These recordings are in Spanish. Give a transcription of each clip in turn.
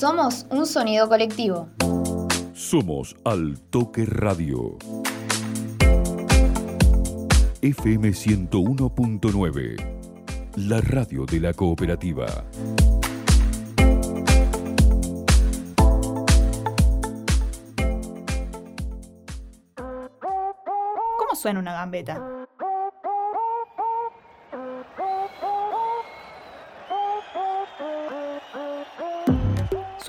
Somos un sonido colectivo. Somos Al Toque Radio. FM 101.9. La radio de la cooperativa. ¿Cómo suena una gambeta?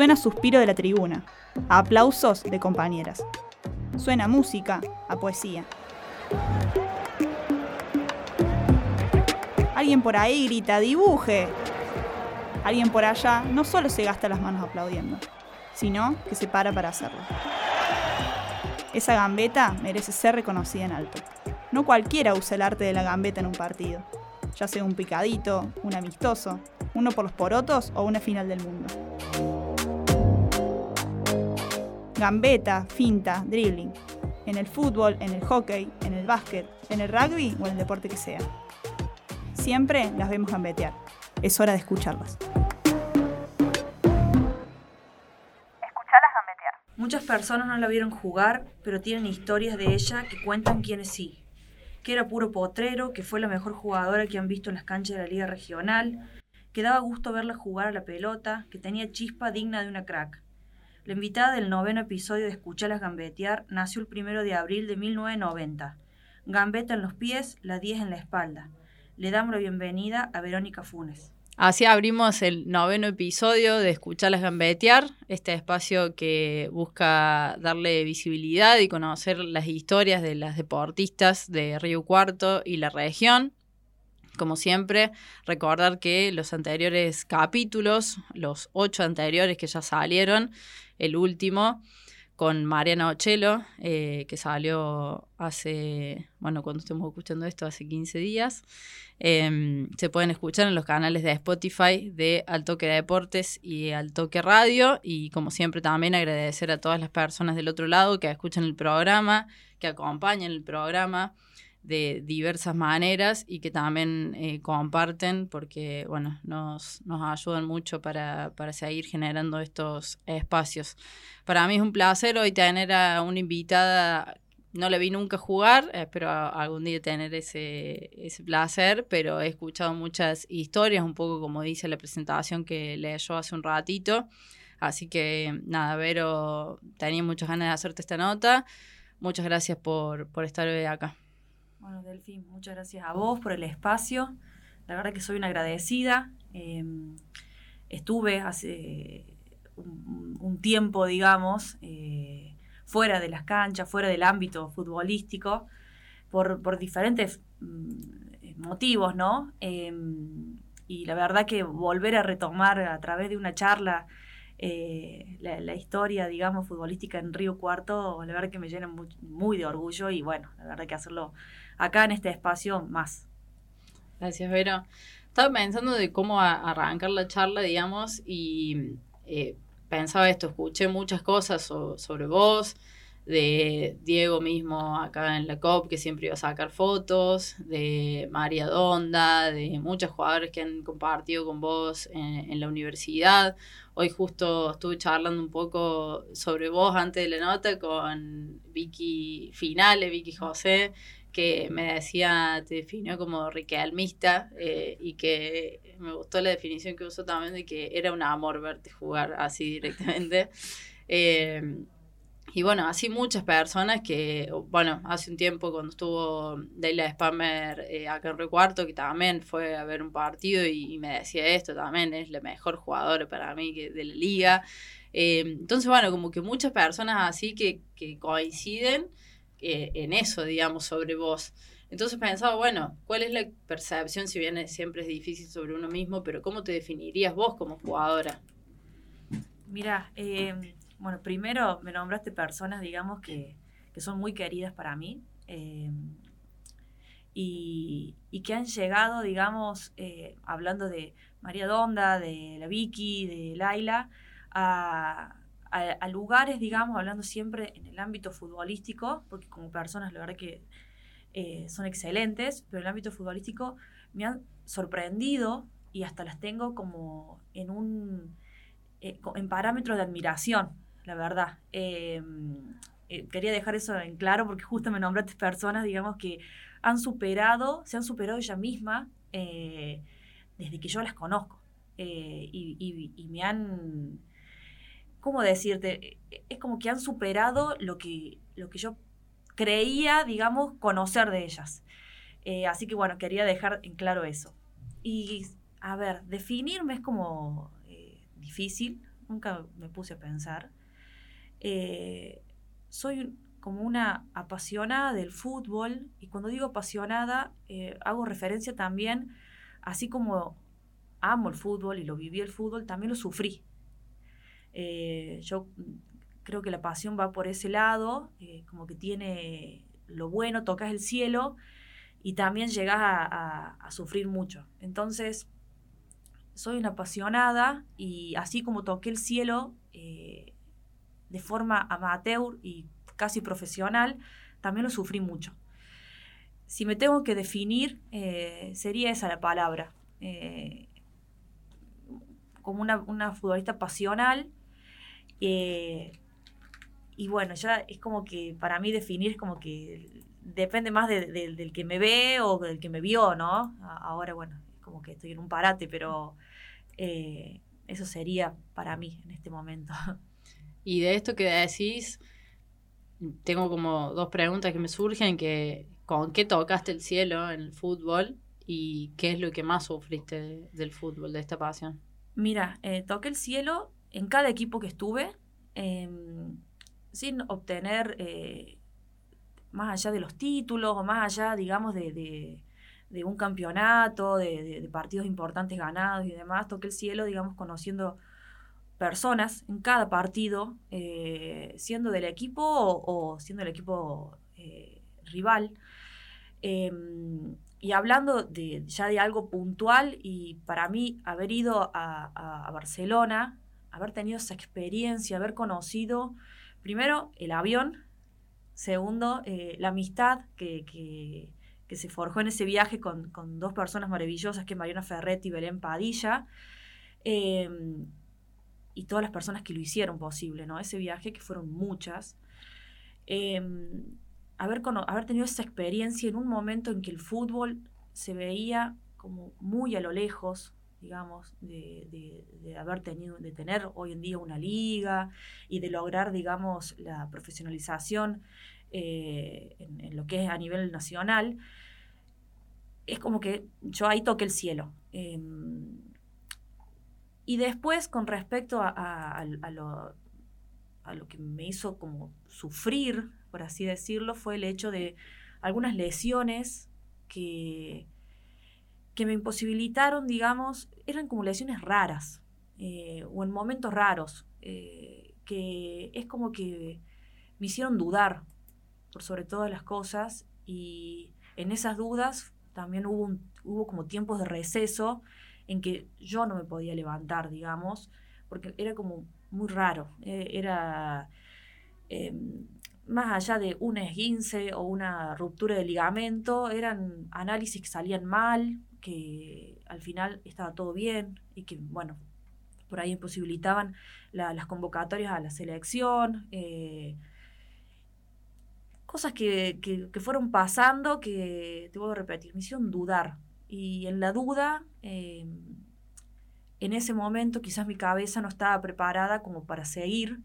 Suena suspiro de la tribuna, a aplausos de compañeras. Suena música, a poesía. Alguien por ahí grita, dibuje. Alguien por allá no solo se gasta las manos aplaudiendo, sino que se para para hacerlo. Esa gambeta merece ser reconocida en alto. No cualquiera usa el arte de la gambeta en un partido, ya sea un picadito, un amistoso, uno por los porotos o una final del mundo. Gambeta, finta, dribbling. En el fútbol, en el hockey, en el básquet, en el rugby o en el deporte que sea. Siempre las vemos gambetear. Es hora de escucharlas. Muchas personas no la vieron jugar, pero tienen historias de ella que cuentan quiénes sí. Que era puro potrero, que fue la mejor jugadora que han visto en las canchas de la Liga Regional, que daba gusto verla jugar a la pelota, que tenía chispa digna de una crack. La invitada del noveno episodio de Escuchalas Gambetear nació el primero de abril de 1990. Gambeta en los pies, la 10 en la espalda. Le damos la bienvenida a Verónica Funes. Así abrimos el noveno episodio de Escucharlas Gambetear, este espacio que busca darle visibilidad y conocer las historias de las deportistas de Río Cuarto y la región. Como siempre, recordar que los anteriores capítulos, los ocho anteriores que ya salieron, el último, con Mariana Ochelo, eh, que salió hace, bueno, cuando estemos escuchando esto, hace 15 días. Em, se pueden escuchar en los canales de Spotify de Altoque de Deportes y Altoque Radio. Y como siempre también agradecer a todas las personas del otro lado que escuchan el programa, que acompañan el programa de diversas maneras y que también eh, comparten porque, bueno, nos, nos ayudan mucho para, para, seguir generando estos espacios. Para mí es un placer hoy tener a una invitada, no la vi nunca jugar, espero algún día tener ese, ese placer, pero he escuchado muchas historias, un poco como dice la presentación que leyó hace un ratito. Así que nada, Vero, tenía muchas ganas de hacerte esta nota. Muchas gracias por, por estar hoy acá. Bueno, Delfín, muchas gracias a vos por el espacio. La verdad que soy una agradecida. Em, estuve hace un, tiempo, digamos, eh, fuera de las canchas, fuera del ámbito futbolístico, por, diferentes mm, motivos, ¿no? Em, y la verdad que volver a retomar a través de una charla eh, la, historia, digamos, futbolística en Río Cuarto, la verdad que me llena muy de orgullo y bueno, la verdad que hacerlo acá en este espacio más. Gracias, Vero. Estaba pensando de cómo arrancar la charla, digamos, y eh, pensaba esto, escuché muchas cosas sobre vos, de Diego mismo acá en la COP, que siempre iba a sacar fotos, de María Donda, de muchos jugadores que han compartido con vos en, en, la universidad. Hoy justo estuve charlando un poco sobre vos antes de la nota con Vicky Finale, Vicky José, que me decía, te definió como riquelmista eh, y que me gustó la definición que usó también de que era un amor verte jugar así directamente. Eh, y bueno, así muchas personas que, bueno, hace un tiempo cuando estuvo Deila Spammer eh, acá en Recuarto, que también fue a ver un partido y, me decía esto también, es la mejor jugadora para mí que, de la liga. entonces, bueno, como que muchas personas así que, que coinciden eh, en eso, digamos, sobre vos. Entonces pensaba, bueno, ¿cuál es la percepción, si bien siempre es difícil sobre uno mismo, pero cómo te definirías vos como jugadora? Mira, em, bueno, primero me nombraste personas, digamos, que, son muy queridas para mí em, y, que han llegado, digamos, eh, hablando de María Donda, de la Vicky, de Laila, a, a, lugares, digamos, hablando siempre en el ámbito futbolístico, porque como personas la verdad que eh, son excelentes, pero en el ámbito futbolístico me han sorprendido y hasta las tengo como en un eh, en parámetros de admiración, la verdad. Eh, eh, quería dejar eso en claro porque justo me nombraste personas, digamos, que han superado, se han superado ella misma desde que yo las conozco. Y- y me han, ¿cómo decirte? Es como que han superado lo que, lo que yo creía, digamos, conocer de ellas. Eh, así que bueno, quería dejar en claro eso. Y, a ver, definirme es como eh, difícil, nunca me puse a pensar. Eh, soy como una apasionada del fútbol y cuando digo apasionada eh, hago referencia también, así como amo el fútbol y lo viví el fútbol, también lo sufrí. Eh, yo creo que la pasión va por ese lado, eh, como que tiene lo bueno, tocas el cielo y también llegas a, sufrir mucho. Entonces, soy una apasionada y así como toqué el cielo eh, de forma amateur y casi profesional, también lo sufrí mucho. Si me tengo que definir, sería esa la palabra. como una, una futbolista pasional. Eh, y bueno, ya es como que para mí definir es como que depende más de- de- del que me ve o del que me vio, ¿no? Ahora, bueno, es como que estoy en un parate, pero eh, eso sería para mí en este momento. Y de esto que decís, tengo como dos preguntas que me surgen, que ¿con qué tocaste el cielo en el fútbol? ¿Y qué es lo que más sufriste de- del fútbol, de esta pasión? Mira, eh, toqué el cielo en cada equipo que estuve, em, sin obtener eh, más allá de los títulos o más allá, digamos, de, de- un campeonato, de, partidos importantes ganados y demás. Toqué el cielo, digamos, conociendo personas en cada partido, eh, siendo del equipo o, siendo el equipo eh, rival. Em, y hablando de, ya de algo puntual, y para mí haber ido a Barcelona, haber tenido esa experiencia, haber conocido, primero, el avión, segundo, eh, la amistad que, que- se forjó en ese viaje con, con dos personas maravillosas, que Mariana Ferretti y Belén Padilla, em, y todas las personas que lo hicieron posible, ¿no? Ese viaje, que fueron muchas. Em, haber, haber tenido esa experiencia en un momento en que el fútbol se veía como muy a lo lejos, digamos, de, de- de haber tenido, de tener hoy en día una liga y de lograr, digamos, la profesionalización eh, en, lo que es a nivel nacional, es como que yo ahí toqué el cielo. Em, y después, con respecto a- a- a lo, a lo que me hizo como sufrir, por así decirlo, fue el hecho de algunas lesiones que, que me imposibilitaron, digamos, eran como lesiones raras eh, o en momentos raros, eh, que es como que me hicieron dudar sobre todas las cosas y en esas dudas también hubo, hubo como tiempos de receso en que yo no me podía levantar, digamos, porque era como muy raro. eh, era más allá de un esguince o una ruptura de ligamento, eran análisis que salían mal, que al final estaba todo bien y que, bueno, por ahí imposibilitaban la- las convocatorias a la selección. eh, cosas que, que- que fueron pasando que, te voy a repetir, me hicieron dudar. Y en la duda, eh, en ese momento quizás mi cabeza no estaba preparada como para seguir.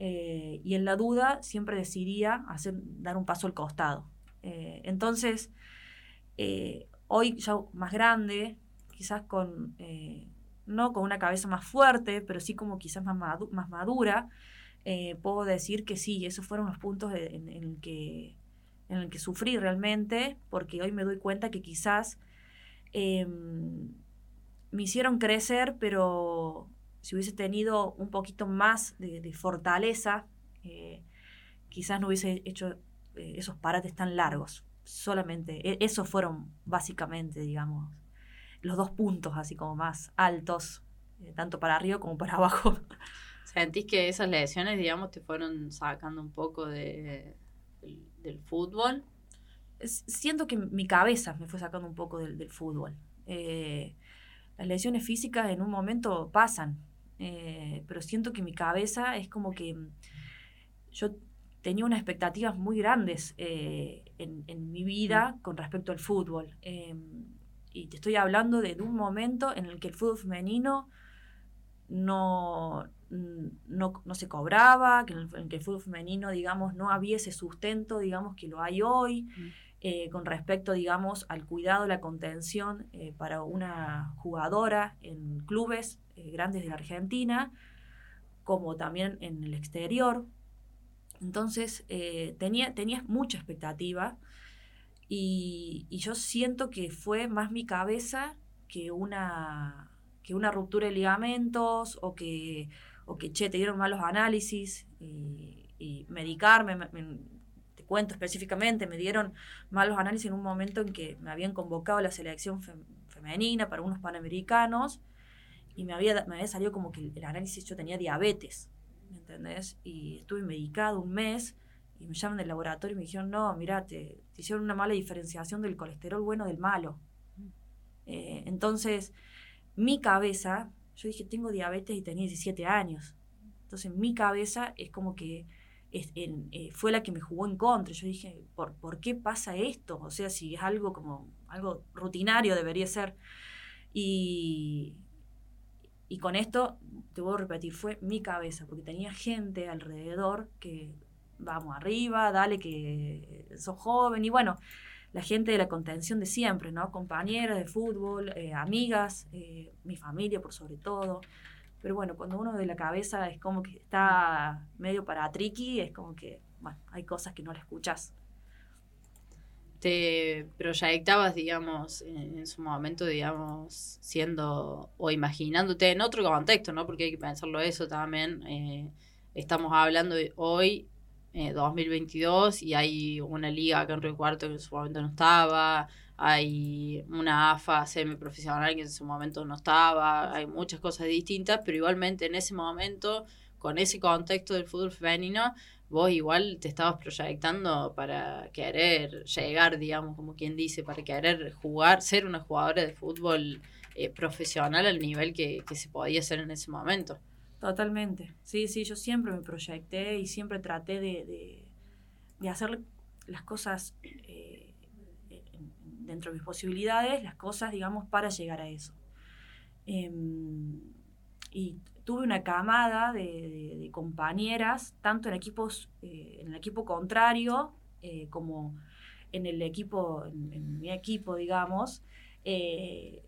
eh, y en la duda siempre decidía hacer, dar un paso al costado. Entonces, hoy ya más grande, quizás con, eh, no con una cabeza más fuerte, pero sí como quizás más, más madura, eh, puedo decir que sí, esos fueron los puntos en, en el que, en el que sufrí realmente, porque hoy me doy cuenta que quizás em, me hicieron crecer, pero si hubiese tenido un poquito más de, de fortaleza, eh, quizás no hubiese hecho esos parates tan largos. Solamente, e- esos fueron básicamente, digamos, los dos puntos así como más altos, eh, tanto para arriba como para abajo. ¿Sentís que esas lesiones, digamos, te fueron sacando un poco de, del, del fútbol? siento que mi cabeza me fue sacando un poco del, del fútbol. Eh, las lesiones físicas en un momento pasan eh, pero siento que mi cabeza es como que mm, yo tenía unas expectativas muy grandes eh, en, en, mi vida con respecto al fútbol. Em, y te estoy hablando de, un momento en el que el fútbol femenino no, no, no se cobraba, que en el, que el fútbol femenino, digamos, no había ese sustento, digamos, que lo hay hoy. Eh, con respecto, digamos, al cuidado, la contención eh, para una jugadora en clubes eh, grandes de la Argentina, como también en el exterior. Entonces, tenía, tenía mucha expectativa y, yo siento que fue más mi cabeza que una, que una ruptura de ligamentos o que, o que, che, te dieron malos análisis y, medicarme. te cuento específicamente, me dieron malos análisis en un momento en que me habían convocado a la selección femenina para unos panamericanos y me había, me había salido como que el análisis yo tenía diabetes, ¿me entendés? Y estuve medicado un mes y me llaman del laboratorio y me dijeron, no, mira, te, hicieron una mala diferenciación del colesterol bueno del malo. Eh, entonces, mi cabeza, yo dije, tengo diabetes y tenía 17 años. Entonces, mi cabeza es como que eh, fue la que me jugó en contra. Yo dije, ¿por, ¿por qué pasa esto? O sea, si es algo como algo rutinario debería ser. Y, y con esto, te voy a repetir, fue mi cabeza, porque tenía gente alrededor que vamos arriba, dale que sos joven y bueno, la gente de la contención de siempre, ¿no? Compañeras de fútbol, eh, amigas, eh, mi familia por sobre todo. Pero bueno, cuando uno de la cabeza es como que está medio para triqui, es como que, bueno, hay cosas que no le escuchas. Te proyectabas, digamos, en, su momento, digamos, siendo o imaginándote en otro contexto, ¿no? Porque hay que pensarlo eso también. Eh, estamos hablando hoy 2022 eh, y hay una liga acá en Río Cuarto que en su momento no estaba, hay una AFA semiprofesional que en su momento no estaba, hay muchas cosas distintas, pero igualmente en ese momento, con ese contexto del fútbol femenino, vos igual te estabas proyectando para querer llegar, digamos, como quien dice, para querer jugar, ser una jugadora de fútbol eh, profesional al nivel que, que se podía hacer en ese momento. Totalmente. Sí, sí, yo siempre me proyecté y siempre traté de, de, hacer las cosas eh, dentro de mis posibilidades, las cosas, digamos, para llegar a eso. Em, y tuve una camada de, compañeras, tanto en equipos, eh, en el equipo contrario, eh, como en el equipo, en, mi equipo, digamos, que,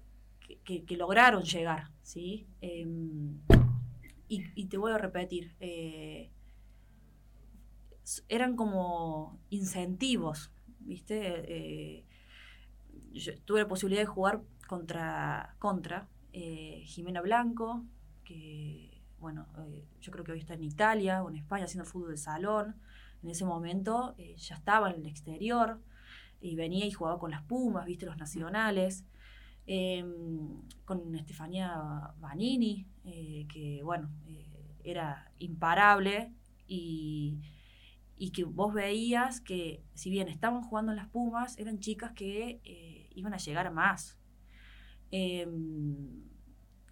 que, lograron llegar, ¿sí? Em, y, te voy a repetir, eh, eran como incentivos, ¿viste? Eh, yo tuve la posibilidad de jugar contra, contra eh, Jimena Blanco, que, bueno, yo creo que hoy está en Italia o en España haciendo fútbol de salón. En ese momento ya estaba en el exterior y venía y jugaba con las Pumas, ¿viste? Los nacionales. Em, con Estefanía Vanini, eh, que bueno, eh, era imparable y, que vos veías que si bien estaban jugando en las Pumas, eran chicas que eh, iban a llegar más. Em,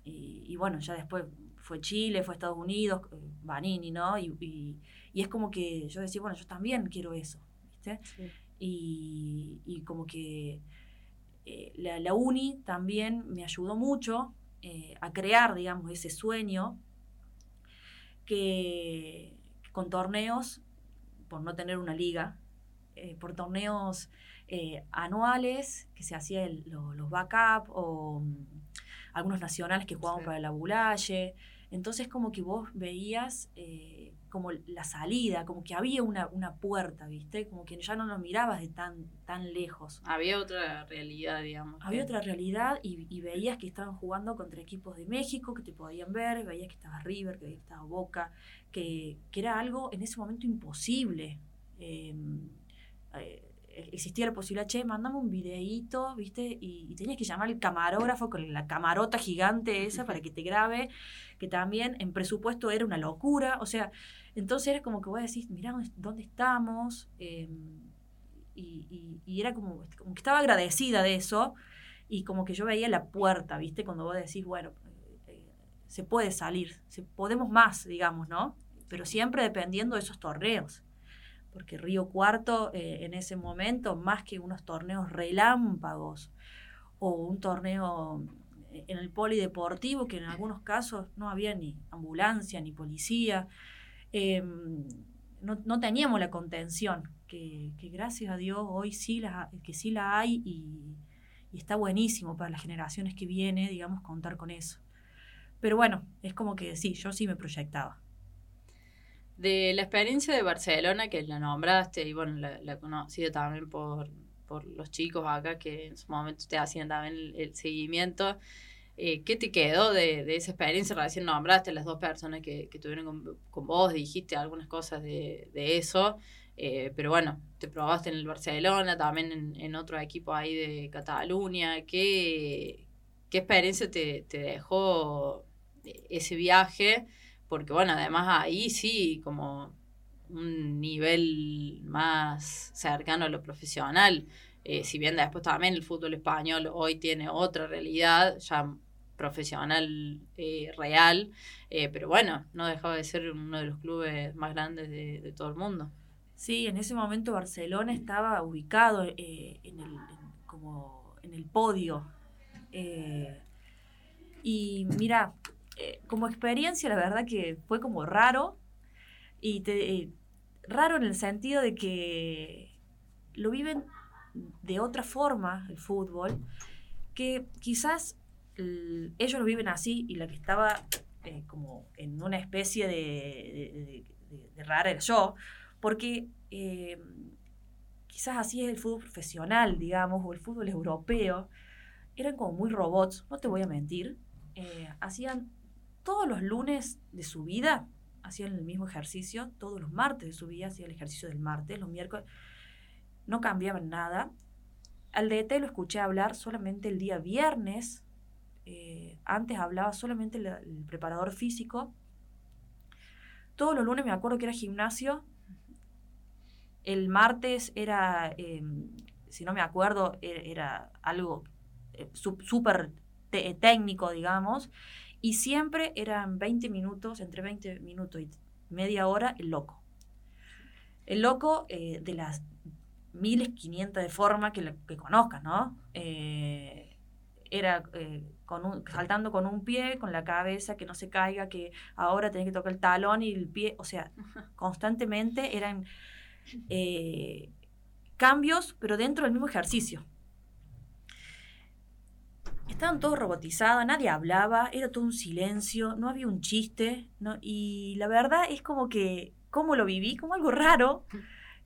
y, bueno, ya después fue Chile, fue Estados Unidos, Vanini, ¿no? Y, es como que yo decía, bueno, yo también quiero eso, ¿viste? Y, y como que eh, la, uni también me ayudó mucho eh, a crear, digamos, ese sueño que, con torneos, por no tener una liga, eh, por torneos anuales que se hacían los backup o algunos nacionales que jugaban para la Bulalle. Entonces como que vos veías como la salida, como que había una, una puerta, ¿viste? Como que ya no nos mirabas de tan, tan lejos. Había otra realidad, digamos. Había otra realidad y, veías que estaban jugando contra equipos de México que te podían ver, veías que estaba River, que estaba Boca, que, que era algo en ese momento imposible. Em, eh, existía la posibilidad, che, mandame un videíto, ¿viste? Y, y, tenías que llamar al camarógrafo con la camarota gigante esa para que te grabe, que también en presupuesto era una locura. O sea, entonces era como que vos decís, mirá dónde estamos. Em, y, era como, como, que estaba agradecida de eso. Y como que yo veía la puerta, ¿viste? Cuando vos decís, bueno, eh, se puede salir, se, podemos más, digamos, ¿no? Pero siempre dependiendo de esos torneos. Porque Río Cuarto eh, en ese momento, más que unos torneos relámpagos o un torneo en el polideportivo, que en algunos casos no había ni ambulancia ni policía, em, no, teníamos la contención, que, gracias a Dios hoy sí la, que sí la hay y, y está buenísimo para las generaciones que vienen, digamos, contar con eso. Pero bueno, es como que sí, yo sí me proyectaba. De la experiencia de Barcelona, que la nombraste, y bueno, la, la conocido también por, por los chicos acá que en su momento te hacían también el, seguimiento. Eh, ¿Qué te quedó de, de, esa experiencia? Recién nombraste las dos personas que, que tuvieron con, con, vos, dijiste algunas cosas de, de eso, eh, pero bueno, te probaste en el Barcelona, también en, en otro equipo ahí de Cataluña. ¿Qué, qué experiencia te, te dejó ese viaje? Porque bueno, además ahí sí, como un nivel más cercano a lo profesional. Eh, si bien después también el fútbol español hoy tiene otra realidad, ya profesional eh, real, eh, pero bueno, no dejaba de ser uno de los clubes más grandes de, todo el mundo. Sí, en ese momento Barcelona estaba ubicado en, el, como en el podio. y mira, como experiencia la verdad que fue como raro, y te, raro en el sentido de que lo viven de otra forma el fútbol, que quizás ellos lo viven así y la que estaba eh, como en una especie de, rara era yo, porque eh, quizás así es el fútbol profesional, digamos, o el fútbol europeo, eran como muy robots, no te voy a mentir, eh, hacían todos los lunes de su vida, hacían el mismo ejercicio, todos los martes de su vida hacía el ejercicio del martes, los miércoles, no cambiaban nada. Al DT lo escuché hablar solamente el día viernes, eh, antes hablaba solamente el, preparador físico. Todos los lunes me acuerdo que era gimnasio, el martes era, em, si no me acuerdo, e, era, algo eh, súper técnico, digamos, y siempre eran 20 minutos, entre 20 minutos y media hora, el loco. El loco eh, de las miles, quinientas de forma que, que conozcas, ¿no? Eh, era eh, con saltando con un pie, con la cabeza, que no se caiga, que ahora tenés que tocar el talón y el pie, o sea, constantemente eran cambios, pero dentro del mismo ejercicio. Estaban todos robotizados, nadie hablaba, era todo un silencio, no había un chiste, ¿no? y la verdad es como que, ¿cómo lo viví? Como algo raro,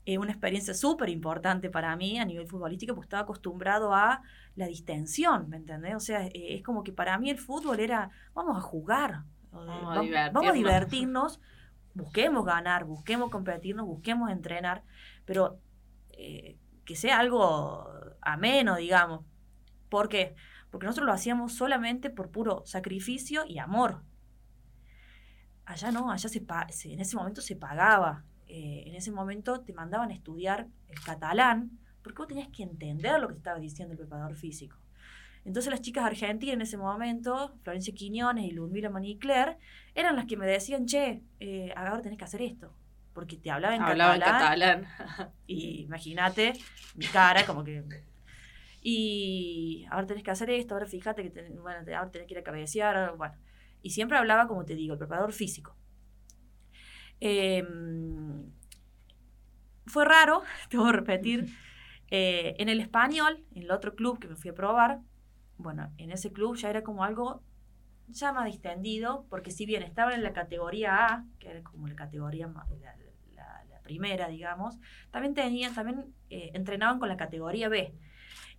eh, una experiencia súper importante para mí a nivel futbolístico, porque estaba acostumbrado a la distensión, ¿me entendés? O sea, eh, es como que para mí el fútbol era, vamos a jugar, vamos, a, divertirnos. vamos a divertirnos, busquemos ganar, busquemos competirnos, busquemos entrenar, pero eh, que sea algo ameno, digamos. ¿Por qué? porque nosotros lo hacíamos solamente por puro sacrificio y amor. Allá no, allá se, en ese momento se pagaba. Eh, en ese momento te mandaban a estudiar el catalán, porque vos tenías que entender lo que te estaba diciendo el preparador físico. Entonces las chicas argentinas en ese momento, Florencia Quiñones y Ludmila Manicler, eran las que me decían, che, eh, ahora tenés que hacer esto. Porque te hablaban en Hablaba catalán. En catalán. y imagínate mi cara, como que y ahora tenés que hacer esto, ahora fíjate que bueno, ahora tenés que ir a cabecear, bueno. Y siempre hablaba, como te digo, el preparador físico. Em, fue raro, te voy a repetir, eh, en el español, en el otro club que me fui a probar, bueno, en ese club ya era como algo ya más distendido, porque si bien estaban en la categoría A, que era como la categoría, la, la, primera, digamos, también tenían, también eh, entrenaban con la categoría B.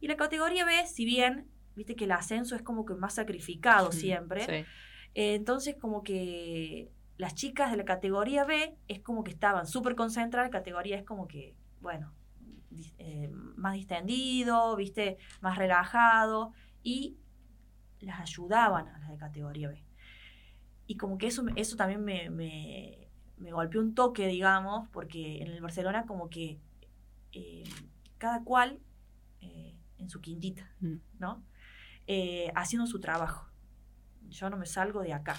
Y la categoría B, si bien, viste que el ascenso es como que más sacrificado siempre, eh, entonces como que las chicas de la categoría B es como que estaban súper concentradas, la categoría es como que, bueno, eh, más distendido, viste, más relajado, y las ayudaban a las de categoría B. Y como que eso, eso también me, me, me golpeó un toque, digamos, porque en el Barcelona como que eh, cada cual en su quintita, mm. ¿no? Eh, haciendo su trabajo. Yo no me salgo de acá.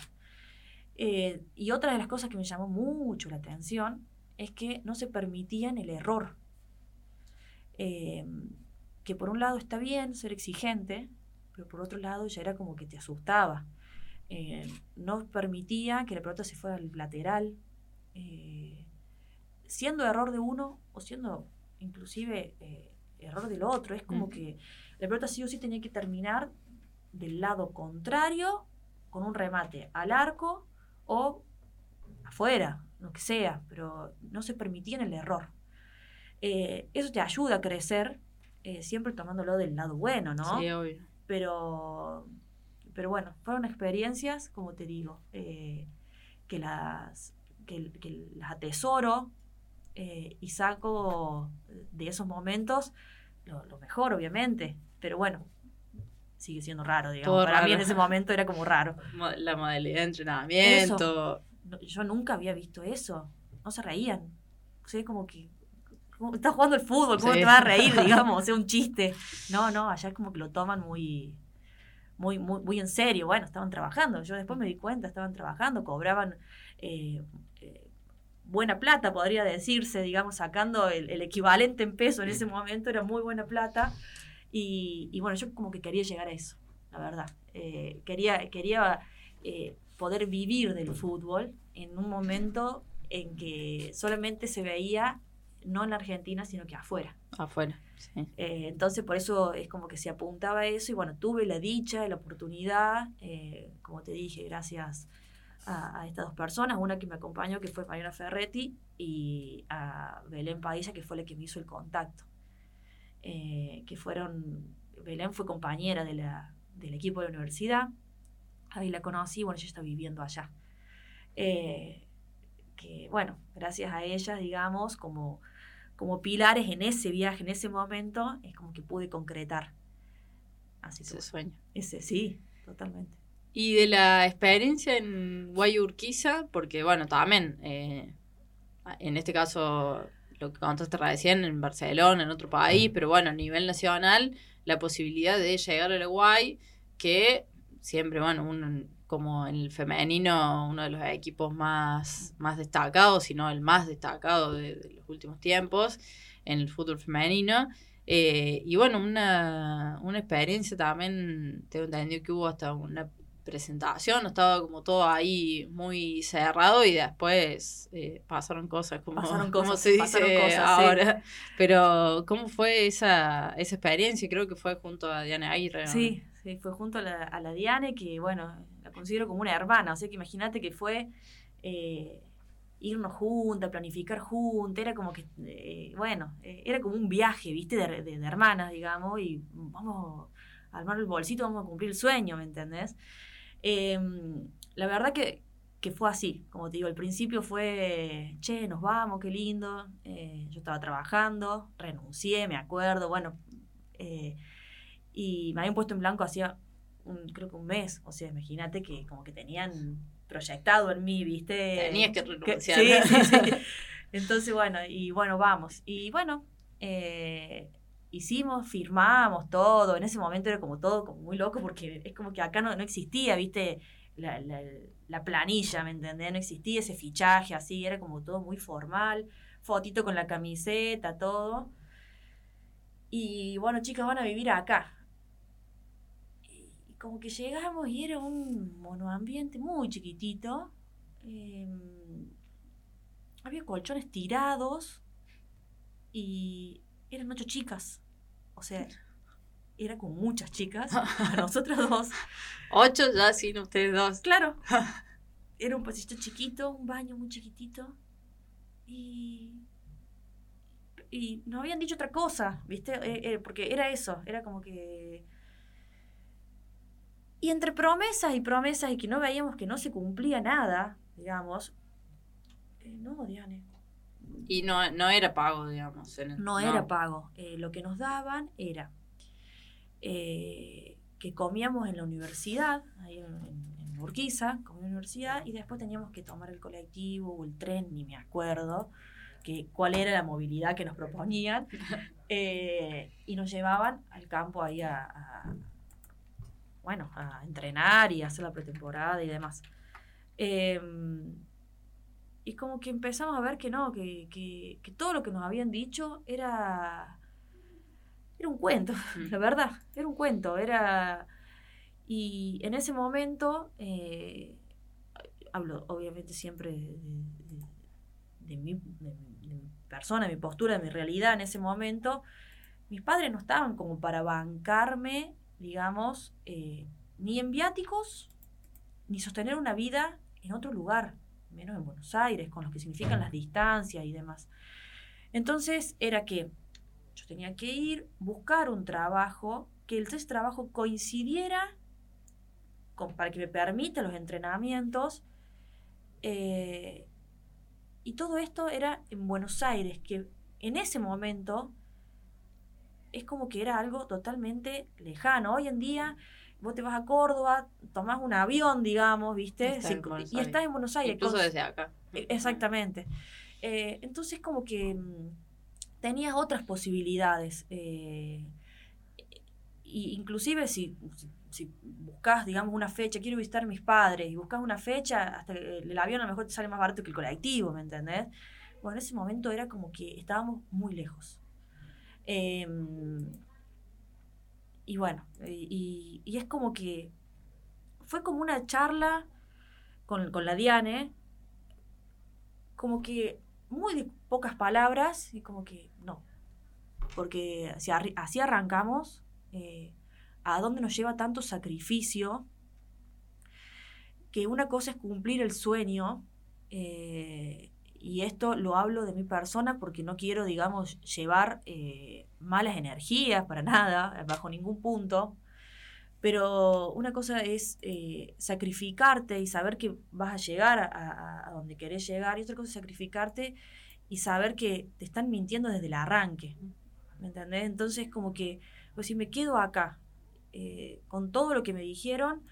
Eh, y otra de las cosas que me llamó mucho la atención es que no se permitían el error. Eh, que por un lado está bien ser exigente, pero por otro lado ya era como que te asustaba. Eh, no permitía que la pelota se fuera al lateral, eh, siendo error de uno o siendo inclusive eh, error del otro. Es como Mm. que la pelota sí o sí tenía que terminar del lado contrario con un remate al arco o afuera, lo que sea, pero no se permitía el error. Eh, eso te ayuda a crecer, eh, siempre tomándolo del lado bueno, ¿no? Sí, obvio. pero, pero bueno, fueron experiencias, como te digo, eh, que, las, que, que las atesoro eh, y saco de esos momentos lo, lo mejor, obviamente, pero bueno, sigue siendo raro, digamos. Todo Para mí raro. en ese momento era como raro. La modalidad de entrenamiento. Yo nunca había visto eso, no se reían. O sea, como que... Estás jugando el fútbol, ¿cómo Sí. te vas a reír, digamos? O sea, un chiste. No, no, allá es como que lo toman muy, muy, muy, muy en serio. Bueno, estaban trabajando. Yo después me di cuenta, estaban trabajando, cobraban eh, eh, buena plata, podría decirse, digamos, sacando el, el equivalente en peso en ese momento, era muy buena plata. Y, y bueno, yo como que quería llegar a eso, la verdad. Eh, quería quería eh, poder vivir del fútbol en un momento en que solamente se veía, no en la Argentina, sino que afuera. Afuera. Sí. Eh, entonces, por eso es como que se apuntaba a eso y bueno, tuve la dicha, la oportunidad, eh, como te dije, gracias a, a estas dos personas, una que me acompañó, que fue Mariana Ferretti, y a Belén Padilla, que fue la que me hizo el contacto. Eh, que fueron, Belén fue compañera de la, del equipo de la universidad, ahí la conocí, bueno, ella está viviendo allá. Eh, que bueno, gracias a ellas, digamos, como como pilares en ese viaje, en ese momento, es como que pude concretar. Así Ese sueño. ese sí, totalmente. Y de la experiencia en Guayurquiza, porque bueno, también, eh, en este caso, lo que contaste recién, en Barcelona, en otro país, pero bueno, a nivel nacional, la posibilidad de llegar a Uruguay, que siempre, bueno, uno, como en el femenino, uno de los equipos más, más destacados, si no el más destacado de, de los últimos tiempos en el fútbol femenino. Eh, y bueno, una, una experiencia también, tengo entendido que hubo hasta una presentación, estaba como todo ahí muy cerrado y después eh, pasaron cosas como, Pasaron como cosas, se dice sí. ahora. Pero, ¿cómo fue esa, esa experiencia? Creo que fue junto a Diana Aguirre. ¿no? Sí, sí, fue junto a la, a la Diane, que bueno, la considero como una hermana, o sea que imagínate que fue eh, irnos juntas, planificar juntas, era como que, eh, bueno, eh, era como un viaje, viste, de, de- de hermanas, digamos, y vamos a armar el bolsito, vamos a cumplir el sueño, ¿me entendés? Eh, la verdad que, que fue así, como te digo, al principio fue, che, nos vamos, qué lindo, eh, yo estaba trabajando, renuncié, me acuerdo, bueno, eh, y me habían puesto en blanco hacía, un, creo que un mes, o sea, imagínate que como que tenían proyectado en mí, ¿viste? Tenías que Que- renunciar. sí, sí, sí. Entonces, bueno, y bueno, vamos. Y bueno, eh, hicimos, firmamos todo. En ese momento era como todo como muy loco porque es como que acá no, no existía, ¿viste? La, la- la planilla, ¿me entendés? No existía ese fichaje así, era como todo muy formal. Fotito con la camiseta, todo. Y bueno, chicas, van a vivir acá. Y como que llegamos y era un monoambiente muy chiquitito. Em, había colchones tirados y eran ocho chicas. O sea, era con muchas chicas, a nosotras dos. Ocho ya sin ustedes dos. Claro. Era un pasillito chiquito, un baño muy chiquitito. Y. Y nos habían dicho otra cosa, ¿viste? Eh, eh, porque era eso, era como que. Y entre promesas y promesas y que no veíamos que no se cumplía nada, digamos. eh, no, Diane. Y no, no era pago, digamos. en el- No era pago. Eh, lo que nos daban era eh, que comíamos en la universidad, ahí en, en- en Urquiza, comíamos en la universidad, y después teníamos que tomar el colectivo o el tren, ni me acuerdo que, cuál era la movilidad que nos proponían, eh, y nos llevaban al campo ahí a, a- bueno, a entrenar y hacer la pretemporada y demás. Em, y como que empezamos a ver que no, que, que, que todo lo que nos habían dicho era, era un cuento, Mm. la verdad, era un cuento, era... Y en ese momento, eh, hablo obviamente siempre de, de- de mi, de mi- de mi persona, de mi postura, de mi realidad en ese momento, mis padres no estaban como para bancarme, digamos, eh, ni en viáticos, ni sostener una vida en otro lugar, menos en Buenos Aires, con lo que significan las distancias y demás. Entonces era que yo tenía que ir, buscar un trabajo, que el trabajo coincidiera con, para que me permita los entrenamientos. eh, y todo esto era en Buenos Aires, que en ese momento es como que era algo totalmente lejano. Hoy en día vos te vas a Córdoba, tomás un avión, digamos, ¿viste? Se- Buenos y estás en Buenos Aires. Incluso con- desde acá. e- Exactamente. Eh, entonces como que mm, tenías otras posibilidades. eh, y inclusive si, si, si buscas, digamos, una fecha, quiero visitar a mis padres, y buscas una fecha, hasta el, el avión a lo mejor te sale más barato que el colectivo, ¿me entendés? Bueno, en ese momento era como que estábamos muy lejos. Em, y bueno, y, y- es como que fue como una charla con, con la Diane, como que muy de pocas palabras y como que no. Porque si así arrancamos, eh, ¿a dónde nos lleva tanto sacrificio? Que una cosa es cumplir el sueño, eh, y esto lo hablo de mi persona porque no quiero, digamos, llevar eh, malas energías para nada, bajo ningún punto. Pero una cosa es eh, sacrificarte y saber que vas a llegar a, a- donde querés llegar, y otra cosa es sacrificarte y saber que te están mintiendo desde el arranque. ¿Me entendés? Entonces, como que, pues si me quedo acá, eh, con todo lo que me dijeron,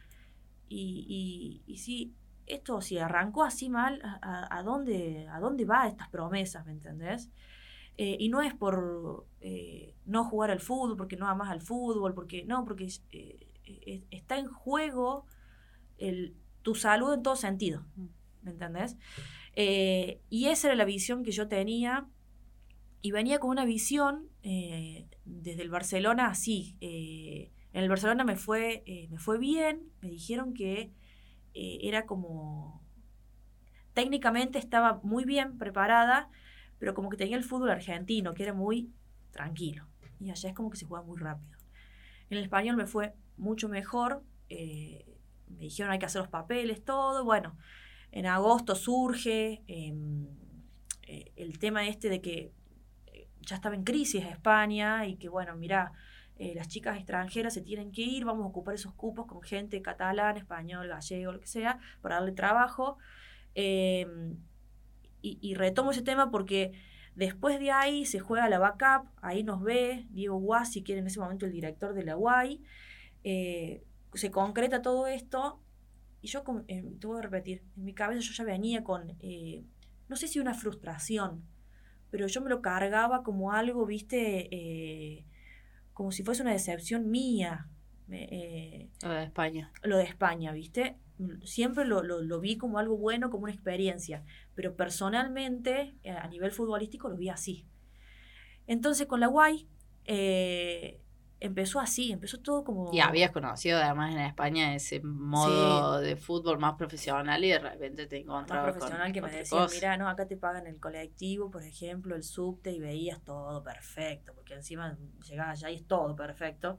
y, y, y si esto, si arrancó así mal, ¿a, dónde, ¿a dónde va estas promesas? ¿Me entendés? Eh, y no es por eh, no jugar al fútbol, porque no amas al fútbol, porque no, porque eh, está en juego el, tu salud en todo sentido. ¿Me entendés? Y esa era la visión que yo tenía. Y venía con una visión desde el Barcelona así. en el Barcelona me fue, me fue bien. Me dijeron que eh, era como. Técnicamente estaba muy bien preparada, pero como que tenía el fútbol argentino, que era muy tranquilo. Y allá es como que se juega muy rápido. En el español me fue mucho mejor. eh, me dijeron hay que hacer los papeles, todo. Bueno, en agosto surge em, eh, el tema este de que ya estaba en crisis España y que, bueno, mira, las chicas extranjeras se tienen que ir, vamos a ocupar esos cupos con gente catalán, español, gallego, lo que sea, para darle trabajo. Em, y, retomo ese tema porque después de ahí se juega la backup, ahí nos ve Diego Guasi, que era en ese momento el director de la UAI. eh, se concreta todo esto y yo, eh, te voy a repetir, en mi cabeza yo ya venía con, eh, no sé si una frustración, pero yo me lo cargaba como algo, viste, eh, como si fuese una decepción mía. Eh, Lo de España. lo de España, ¿viste? Siempre lo, lo- lo vi como algo bueno, como una experiencia, pero personalmente, eh, a nivel futbolístico, lo vi así. Entonces, con la Guay, eh, empezó así, empezó todo como... Y habías conocido además en España ese modo de fútbol más profesional y de repente te más encontrabas profesional con que me decían, mira, no, acá te pagan el colectivo, por ejemplo, el subte, y veías todo perfecto, porque encima llegabas allá y es todo perfecto.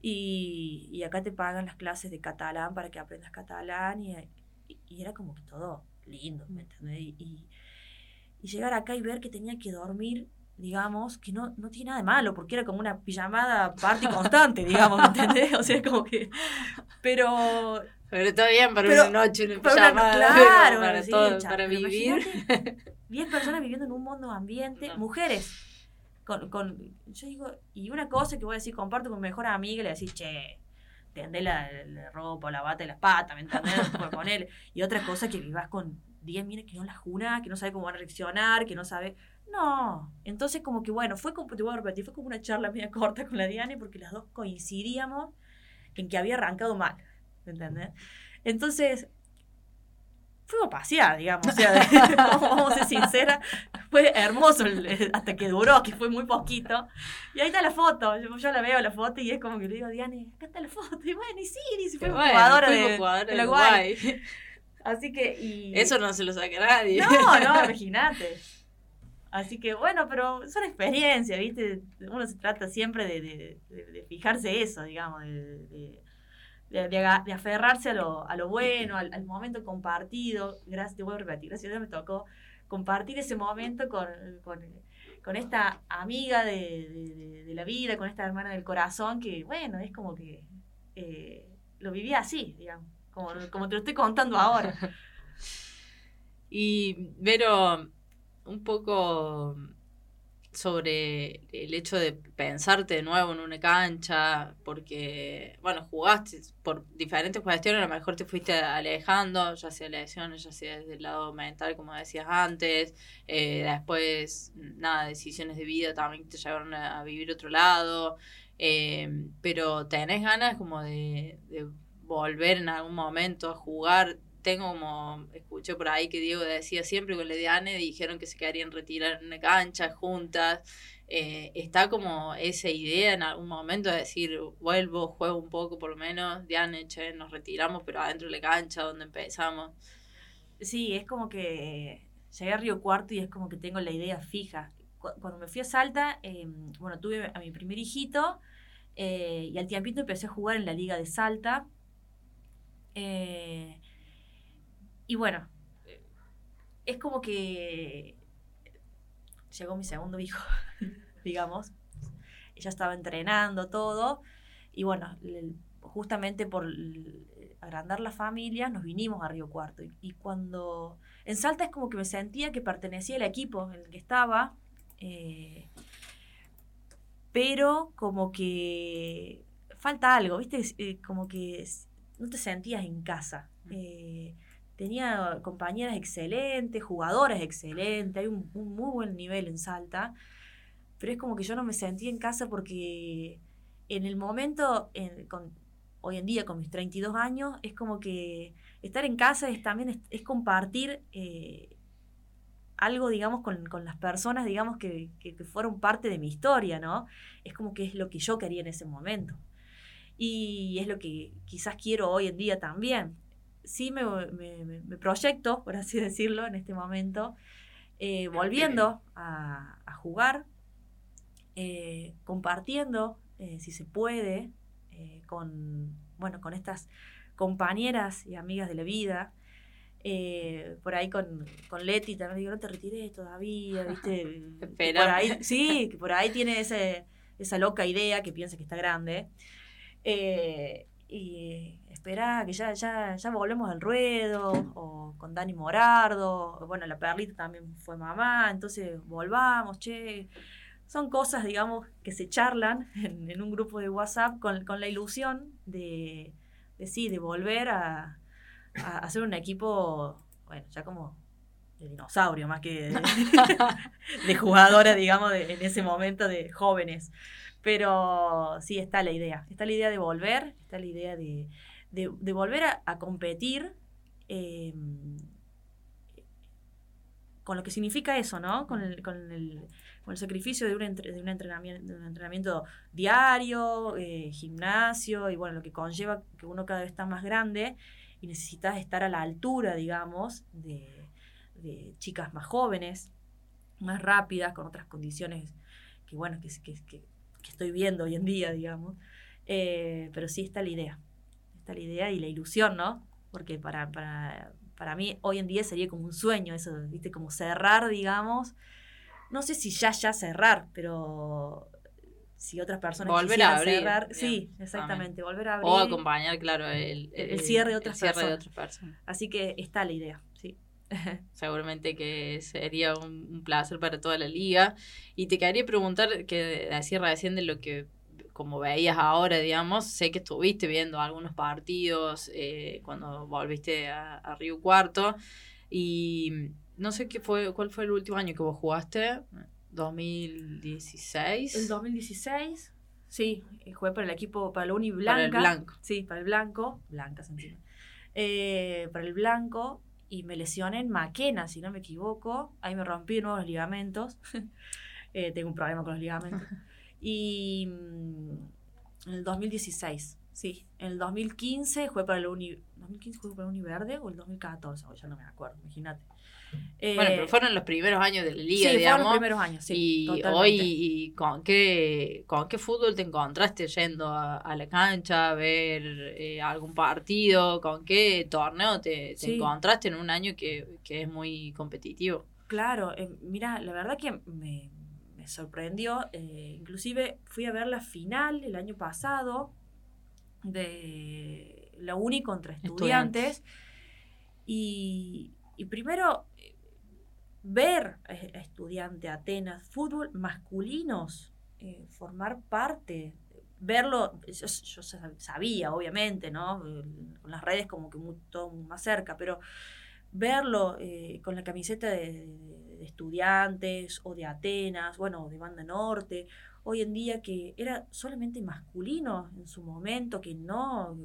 Y, y acá te pagan las clases de catalán para que aprendas catalán, y, y- y era como que todo lindo, ¿me entendés? Y- y llegar acá y ver que tenía que dormir, digamos, que no, no tiene nada de malo, porque era como una pijamada party constante, digamos, ¿me entendés? O sea, como que... Pero Pero está bien para Pero- una noche, una para una- pijamada, claro, para, sí, todo, para vivir. imagínate, 10 personas viviendo en un mundo ambiente, No. mujeres. Con, con, yo digo, y una cosa que voy a decir, comparto con mi mejor amiga, le decir, che, tendé la, la ropa, la bata y las patas, ¿me entendés? Por ponerle. Y otra cosa que vivas con 10 minas que no las juna, que no sabe cómo van a reaccionar, que no sabe. No. Entonces, como que bueno, fue como, te voy a repetir, fue como una charla media corta con la Diane, porque las dos coincidíamos en que había arrancado mal, ¿me entendés? Entonces, fuimos a pasear, digamos, o sea, vamos a ser sinceras, fue hermoso el- hasta que duró, que fue muy poquito. Y ahí está la foto, yo, yo la veo la foto y es como que le digo, Diane, acá está la foto. Y bueno, y sí, y sí, fue Bueno, jugadora de, jugadora de de la Guay. Así que, y... Eso no se lo saca nadie. No, no, imagínate. Así que bueno, pero son experiencias, ¿viste? Uno se trata siempre de, de- de- fijarse eso, digamos, de, aferrarse a lo, a lo bueno, al, al momento compartido. Gracias, te voy a repetir, gracias a Dios me tocó compartir ese momento con, con, con esta amiga de, la vida, con esta hermana del corazón, que bueno, es como que eh, lo vivía así, digamos, como, como te lo estoy contando ahora. Y, Vero, un poco sobre el hecho de pensarte de nuevo en una cancha, porque, bueno, jugaste por diferentes cuestiones, a lo mejor te fuiste alejando, ya sea lesiones, ya sea desde el lado mental, como decías antes, eh, después, nada, decisiones de vida también te llevaron a, a vivir otro lado, eh, pero tenés ganas como de, de volver en algún momento a jugar. Tengo como, escuché por ahí que Diego decía siempre con Lediane, dijeron que se quedarían retirar en una cancha juntas. Eh, está como esa idea en algún momento de decir, vuelvo, juego un poco por lo menos, Diane, che, nos retiramos, pero adentro de la cancha donde empezamos. Sí, es como que llegué a Río Cuarto y es como que tengo la idea fija. Cu- Cuando me fui a Salta, eh, bueno, tuve a mi primer hijito eh, y al tiempito empecé a jugar en la Liga de Salta. Eh, y bueno, es como que llegó mi segundo hijo, digamos. Ella estaba entrenando todo y bueno, justamente por agrandar la familia nos vinimos a Río Cuarto y, y cuando en Salta es como que me sentía que pertenecía al equipo en el que estaba eh, pero como que falta algo, ¿viste? Eh, como que no te sentías en casa. Eh, tenía compañeras excelentes, jugadoras excelentes, hay un, muy buen nivel en Salta, pero es como que yo no me sentía en casa porque en el momento, en- con, hoy en día con mis 32 años, es como que estar en casa es también es compartir eh, algo, digamos, con, con las personas, digamos, que, que, que fueron parte de mi historia, ¿no? Es como que es lo que yo quería en ese momento. Y es lo que quizás quiero hoy en día también. Sí me, me- proyecto, por así decirlo, en este momento, eh, volviendo a, a jugar, eh, compartiendo, eh, si se puede, con, bueno, con estas compañeras y amigas de la vida. Por ahí con, con Leti también digo, no te retires todavía, ¿viste? Por ahí, sí, que por ahí tiene ese, esa loca idea que piensa que está grande. Y espera que ya, ya, ya volvemos al ruedo, o con Dani Morardo, bueno, la perlita también fue mamá, entonces volvamos, che. Son cosas, digamos, que se charlan en, en un grupo de WhatsApp con, con la ilusión de, de sí, de volver a, a hacer un equipo, bueno, ya como de dinosaurio, más que de, de jugadora, digamos, de- en ese momento de jóvenes. Pero sí, está la idea. Está la idea de volver, está la idea de, de- volver a, competir eh, con lo que significa eso, ¿no? Con el, con el, con el sacrificio de un, entrenamiento, de un entrenamiento diario, eh, gimnasio, y bueno, lo que conlleva que uno cada vez está más grande y necesitas estar a la altura, digamos, de, chicas más jóvenes, más rápidas, con otras condiciones que, bueno, que estoy viendo hoy en día, digamos. Eh, pero sí está la idea, está la idea y la ilusión, ¿no? Porque para, para, para mí hoy en día sería como un sueño eso, ¿viste? Como cerrar, digamos. No sé si ya, ya cerrar, pero si otras personas Volver a abrir, cerrar, sí, exactamente, volver a abrir. O acompañar, claro, el, El- el cierre de otras cierre de personas. otras personas. Así que está la idea, sí. Seguramente que sería un, un placer para toda la liga. Y te quería preguntar, que decía recién de lo que, como veías ahora, digamos, sé que estuviste viendo algunos partidos eh, cuando volviste a, a Río Cuarto. Y no sé qué fue, cuál fue el último año que vos jugaste. 2016. El 2016, sí, eh, jugué para el equipo, para la Uni Para el Blanca. Blanco. Sí, para el Blanco. Blancas encima. Eh, para el Blanco. y me lesioné en Maquena, si no me equivoco. Ahí me rompí de nuevo los ligamentos. Eh, tengo un problema con los ligamentos. Y mm, en el 2016, sí. En el 2015 fue para el Uni... ¿2015 fue para el Univerde o el 2014? Oh, ya no me acuerdo, imagínate. bueno, Eh, pero fueron los primeros años de la liga, sí, fueron digamos. los primeros años, sí. y totalmente. hoy, y con qué, ¿con qué fútbol te encontraste yendo a, a la cancha a ver eh, algún partido? ¿Con qué torneo te, te Sí. encontraste en un año que, que es muy competitivo? Claro, eh, mira, la verdad que me sorprendió. eh, inclusive fui a ver la final el año pasado de la Uni contra estudiantes. Y, y primero, eh, ver a, estudiante Atenas, fútbol masculinos, eh, formar parte, verlo, yo, yo sa- sabía, obviamente, ¿no? Con las redes como que muy- todo más cerca, pero verlo eh, con la camiseta de, estudiantes o de Atenas, bueno, de Banda Norte, hoy en día que era solamente masculino en su momento, que no,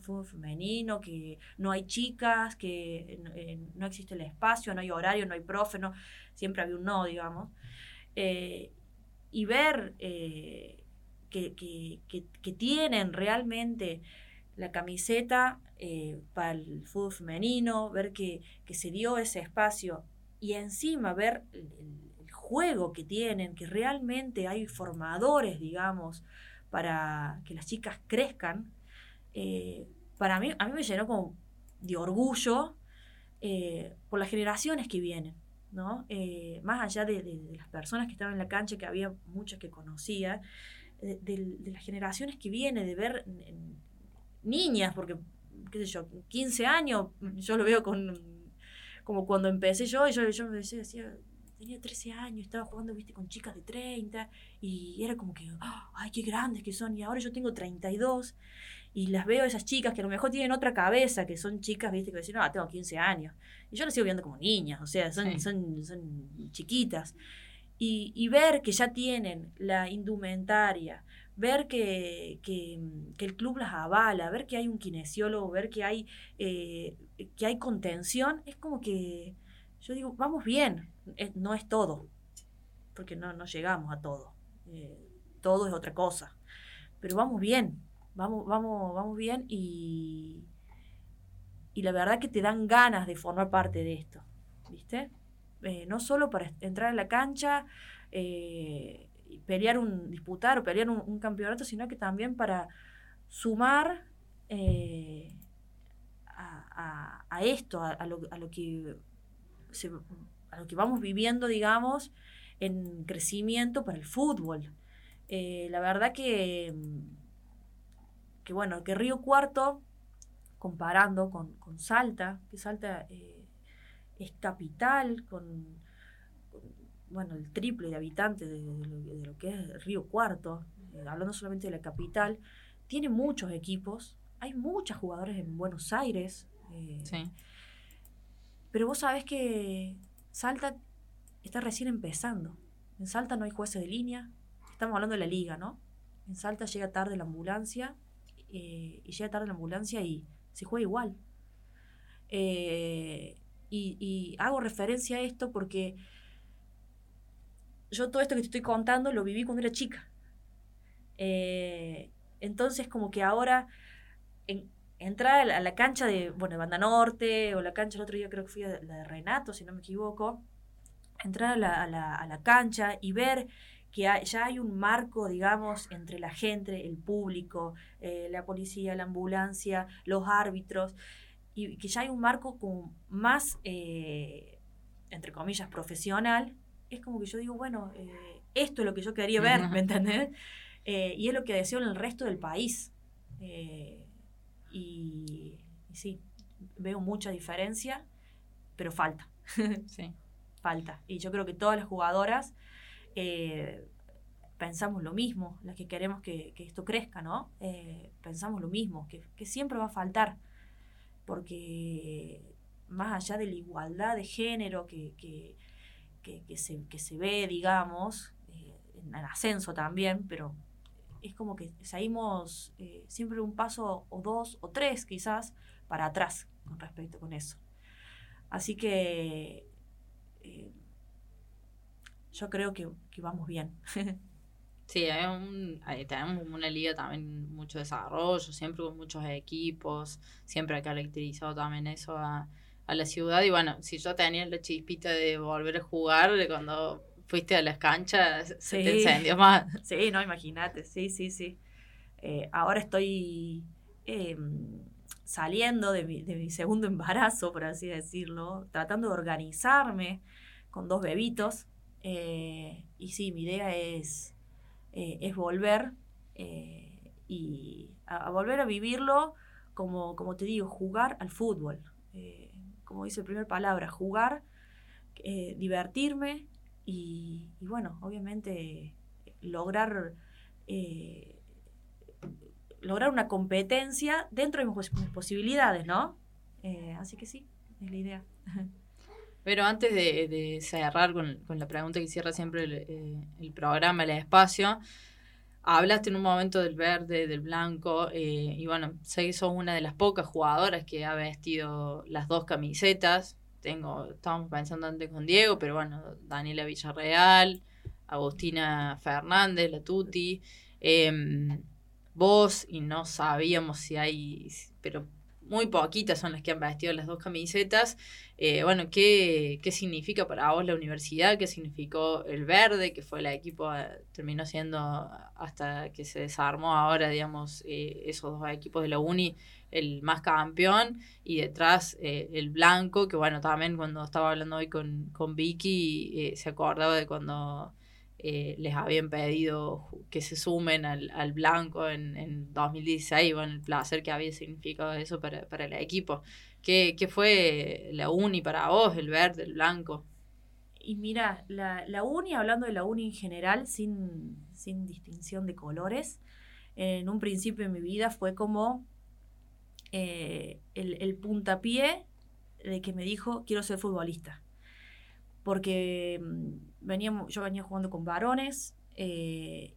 fue, femenino, que no hay chicas, que eh, no existe el espacio, no hay horario, no hay profe, siempre había un no, digamos. Eh, y ver eh, que- que- que tienen realmente la camiseta eh, para el fútbol femenino, ver que, que se dio ese espacio y encima ver el, juego que tienen, que realmente hay formadores, digamos, para que las chicas crezcan, eh, para mí, a mí me llenó como de orgullo eh, por las generaciones que vienen. ¿no? Más allá de, de- las personas que estaban en la cancha, que había muchas que conocía, de, las generaciones que vienen, de ver niñas, porque, qué sé yo, 15 años, yo lo veo con, como cuando empecé yo, y yo, yo me decía, decía, tenía 13 años, estaba jugando, viste, con chicas de 30, y era como que, "Ah, ay, qué grandes que son, y ahora yo tengo 32, y las veo a esas chicas que a lo mejor tienen otra cabeza, que son chicas, viste, que dicen, no, tengo 15 años, y yo las sigo viendo como niñas, o sea, son, Sí. son, son chiquitas. Y, y ver que ya tienen la indumentaria, ver que, que, que el club las avala, ver que hay un kinesiólogo, ver que hay, eh, que hay contención, es como que yo digo, vamos bien, no es todo, porque no, no llegamos a todo, eh, todo es otra cosa, pero vamos bien, vamos, vamos, vamos bien y, y la verdad que te dan ganas de formar parte de esto, ¿viste? Eh, no solo para entrar a la cancha, eh, pelear un, disputar o pelear un, un campeonato, sino que también para sumar eh, a, a- a esto, a, lo, a lo que a lo que vamos viviendo, digamos, en crecimiento para el fútbol. Eh, la verdad que, que, bueno, que Río Cuarto, comparando con, con Salta, que Salta eh, es capital, con, bueno, el triple de habitantes de, de lo, de lo que es Río Cuarto, eh, hablando solamente de la capital, tiene muchos equipos, hay muchos jugadores en Buenos Aires, eh, Sí. pero vos sabés que Salta está recién empezando. En Salta no hay jueces de línea. Estamos hablando de la liga, ¿no? En Salta llega tarde la ambulancia eh, y llega tarde la ambulancia y se juega igual. Y, y hago referencia a esto porque yo todo esto que te estoy contando lo viví cuando era chica. Eh, entonces como que ahora en- entrar a la, a la cancha de, bueno, de Banda Norte o la cancha el otro día creo que fui a la de Renato, si no me equivoco, entrar a la, a la- a la cancha y ver que hay- ya hay un marco, digamos, entre la gente, el público, eh, la policía, la ambulancia, los árbitros, y que ya hay un marco como más, eh, entre comillas, profesional, es como que yo digo, bueno, eh, esto es lo que yo quería ver, ¿me entendés? Eh, y es lo que deseo en el resto del país. Eh, y, y sí, veo mucha diferencia, pero falta, Sí. falta. Y yo creo que todas las jugadoras pensamos lo mismo, las que queremos que, que esto crezca, ¿no? Pensamos lo mismo, que, que siempre va a faltar, porque más allá de la igualdad de género que, que, que- que se, que se ve, digamos, eh, en, en ascenso también, pero es como que seguimos eh, siempre un paso o dos o tres quizás para atrás con respecto con eso. Así que eh, yo creo que, que vamos bien. Sí, hay un, tenemos una liga también mucho desarrollo, siempre con muchos equipos, siempre ha caracterizado también eso a, a la ciudad. Y bueno, si yo tenía la chispita de volver a jugar, cuando fuiste a las canchas, se te encendió más. Sí, no, imagínate, sí, sí, sí. Eh, ahora estoy eh, saliendo de mi, de mi segundo embarazo, por así decirlo, tratando de organizarme con dos bebitos. eh, y sí, mi idea es, eh, es volver y a, a volver a vivirlo como, como te digo, jugar al fútbol. Como dice la primera palabra, jugar, eh, divertirme y, bueno, obviamente lograr eh, lograr una competencia dentro de mis, pos- mis posibilidades, ¿no? Eh, así que sí, es la idea. Pero antes de, cerrar con, la pregunta que cierra siempre el, el programa, el espacio, hablaste en un momento del verde, del blanco, eh, y bueno, sé que sos una de las pocas jugadoras que ha vestido las dos camisetas. Tengo, estábamos pensando antes con Diego, pero bueno, Daniela Villarreal, Agustina Fernández, la Tuti, em, vos, y no sabíamos si hay, pero muy poquitas son las que han vestido las dos camisetas. Eh, bueno, ¿qué, ¿qué significa para vos la universidad? ¿Qué significó el verde, que fue el equipo, eh, terminó siendo hasta que se desarmó ahora, digamos, eh, esos dos equipos de la uni, el más campeón, y detrás eh, el blanco, que bueno, también cuando estaba hablando hoy con, con Vicky, eh, se acordaba de cuando eh, les habían pedido que se sumen al, al blanco en, en 2016, bueno, el placer que había significado eso para, para el equipo. ¿Qué, ¿Qué fue la uni para vos, el verde, el blanco? Y mira, la, la uni, hablando de la uni en general, sin, sin distinción de colores, en un principio de mi vida fue como eh, el, el puntapié de que me dijo, quiero ser futbolista. Porque mm, veníamos, yo venía jugando con varones, eh,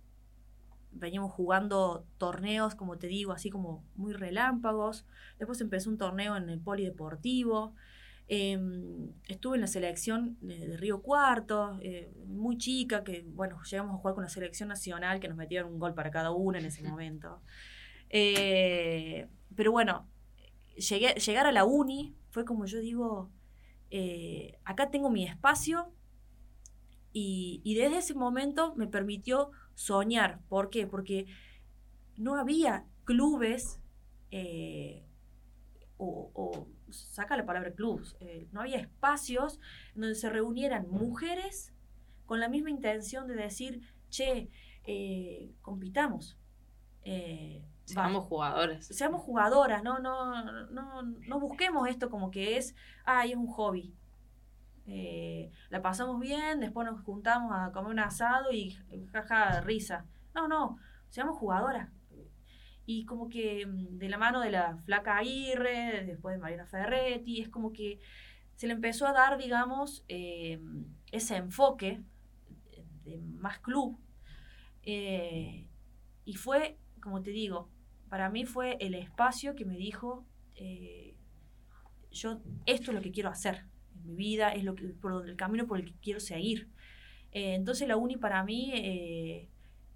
veníamos jugando torneos, como te digo, así como muy relámpagos. Después empezó un torneo en el polideportivo. Eh, estuve en la selección de, de Río Cuarto, eh, muy chica, que bueno, llegamos a jugar con la selección nacional, que nos metieron un gol para cada una en ese momento. Eh, pero bueno, llegué, llegar a la uni fue como yo digo, acá tengo mi espacio y, y desde ese momento me permitió soñar. ¿Por qué? Porque no había clubes eh, o, o saca la palabra clubs, eh, no había espacios donde se reunieran mujeres con la misma intención de decir, che, eh, compitamos. Eh, Seamos jugadores. seamos jugadoras, ¿no? No, no, no busquemos esto como que es, ay, es un hobby. Eh, la pasamos bien, después nos juntamos a comer un asado y jaja, risa. No, no, seamos jugadoras. Y como que mm, de la mano de la flaca Aguirre, después de Mariana Ferretti, es como que se le empezó a dar, digamos, eh, ese enfoque de más club. Eh, y fue, como te digo, para mí fue el espacio que me dijo, yo esto es lo que quiero hacer mi vida, es lo que, por el camino por el que quiero seguir. Eh, entonces la uni para mí eh,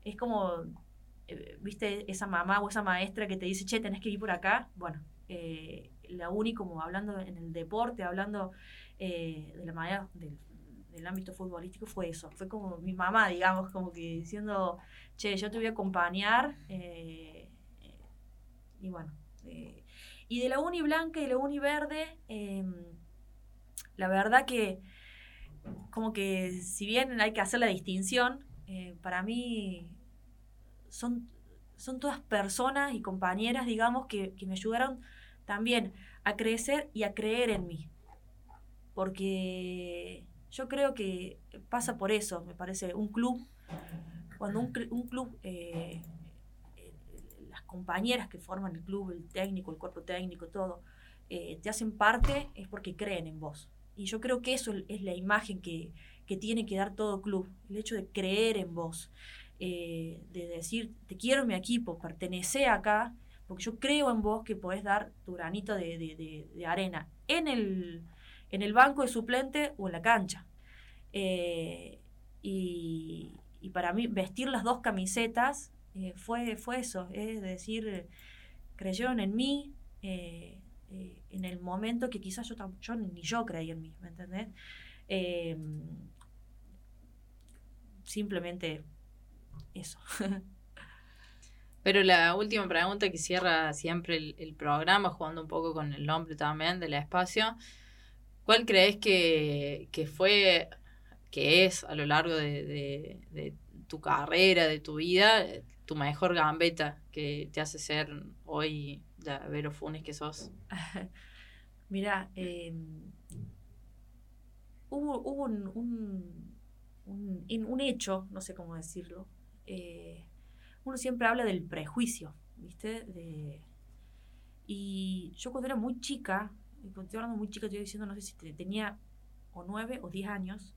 es como, eh, viste, esa mamá o esa maestra que te dice, che, tenés que ir por acá. Bueno, la uni como hablando en el deporte, hablando de la manera del, del ámbito futbolístico, fue eso. Fue como mi mamá, digamos, como que diciendo, che, yo te voy a acompañar. y bueno. y de la uni blanca y de la uni verde, eh, la verdad que como que si bien hay que hacer la distinción, eh, para mí son, son todas personas y compañeras, digamos, que, que me ayudaron también a crecer y a creer en mí. Porque yo creo que pasa por eso, me parece, un club, cuando un, un club, eh, las compañeras que forman el club, el técnico, el cuerpo técnico, todo, eh, te hacen parte, es porque creen en vos. Y yo creo que eso es la imagen que, que tiene que dar todo club, el hecho de creer en vos, eh, de decir, te quiero mi equipo, pertenece acá, porque yo creo en vos que podés dar tu granito de, de- de- arena en el, en el banco de suplente o en la cancha. Eh, y, y para mí vestir las dos camisetas eh, fue, fue eso, es decir, creyeron en mí eh, en el momento que quizás yo, yo ni yo creí en mí, ¿me entendés? Eh, simplemente eso. Pero la última pregunta que cierra siempre el, programa, jugando un poco con el nombre también del espacio, ¿cuál crees que, que fue, que es a lo largo de, de- tu carrera, de tu vida, tu mejor gambeta que te hace ser hoy la Vero Funes que sos? Mira, eh, hubo, hubo un, un, un- un hecho, no sé cómo decirlo. eh, uno siempre habla del prejuicio, ¿viste? De, y yo cuando era muy chica, cuando estoy hablando muy chica, estoy diciendo, no sé si te- tenía o nueve o diez años,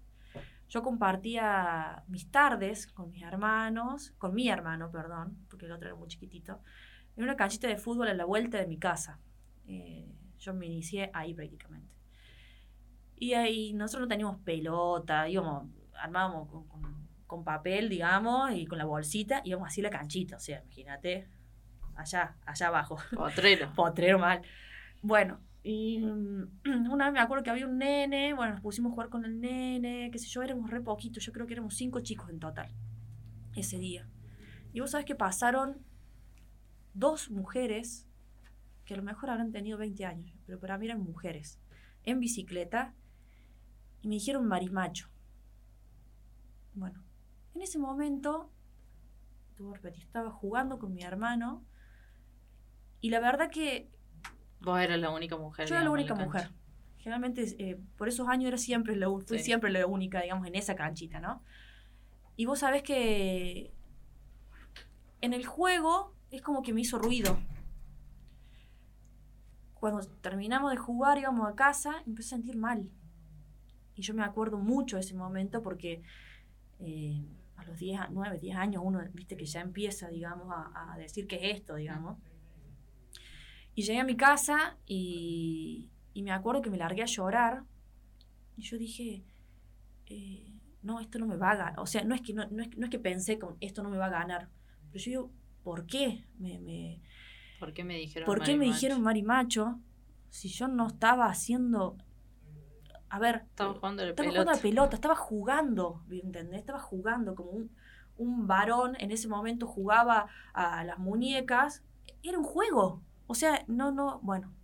yo compartía mis tardes con mis hermanos, con mi hermano, perdón, porque el otro era muy chiquitito, en una canchita de fútbol a la vuelta de mi casa. Eh, yo me inicié ahí prácticamente. Y ahí nosotros no teníamos pelota, íbamos, armábamos con, con- con papel, digamos, y con la bolsita, íbamos así la canchita, o sea, imagínate, allá, allá abajo, Potrero. potrero mal. Bueno, y mm, una vez me acuerdo que había un nene, bueno, nos pusimos a jugar con el nene, qué sé yo, éramos re poquitos, yo creo que éramos cinco chicos en total, ese día. Y vos sabés que pasaron dos mujeres, que a lo mejor habrán tenido 20 años, pero para mí eran mujeres, en bicicleta, y me dijeron marimacho. Bueno, en ese momento, estaba jugando con mi hermano, y la verdad que Vos eras la única mujer. yo era la única cancha. mujer. Generalmente, eh, por esos años era siempre la, fui Sí. siempre la única, digamos, en esa canchita, ¿no? Y vos sabés que en el juego es como que me hizo ruido. Cuando terminamos de jugar, íbamos a casa, empecé a sentir mal. Y yo me acuerdo mucho de ese momento porque eh, a los 10, a- 9, 10 años uno, viste, que ya empieza, digamos, a, decir qué es esto, digamos. Y llegué a mi casa y, y me acuerdo que me largué a llorar. Y yo dije, eh, no, esto no me va a ganar. O sea, no es que, no, no es, no es que pensé con esto no me va a ganar. Pero yo digo, ¿por qué? Me, me, ¿Por qué me dijeron ¿Por qué me marimacho? dijeron marimacho si yo no estaba haciendo... A ver, Estaba jugando la estaba pelota. jugando a la pelota, estaba jugando, ¿entendés? Estaba jugando como un, un varón en ese momento jugaba a las muñecas. Era un juego. O sea, no, no, bueno,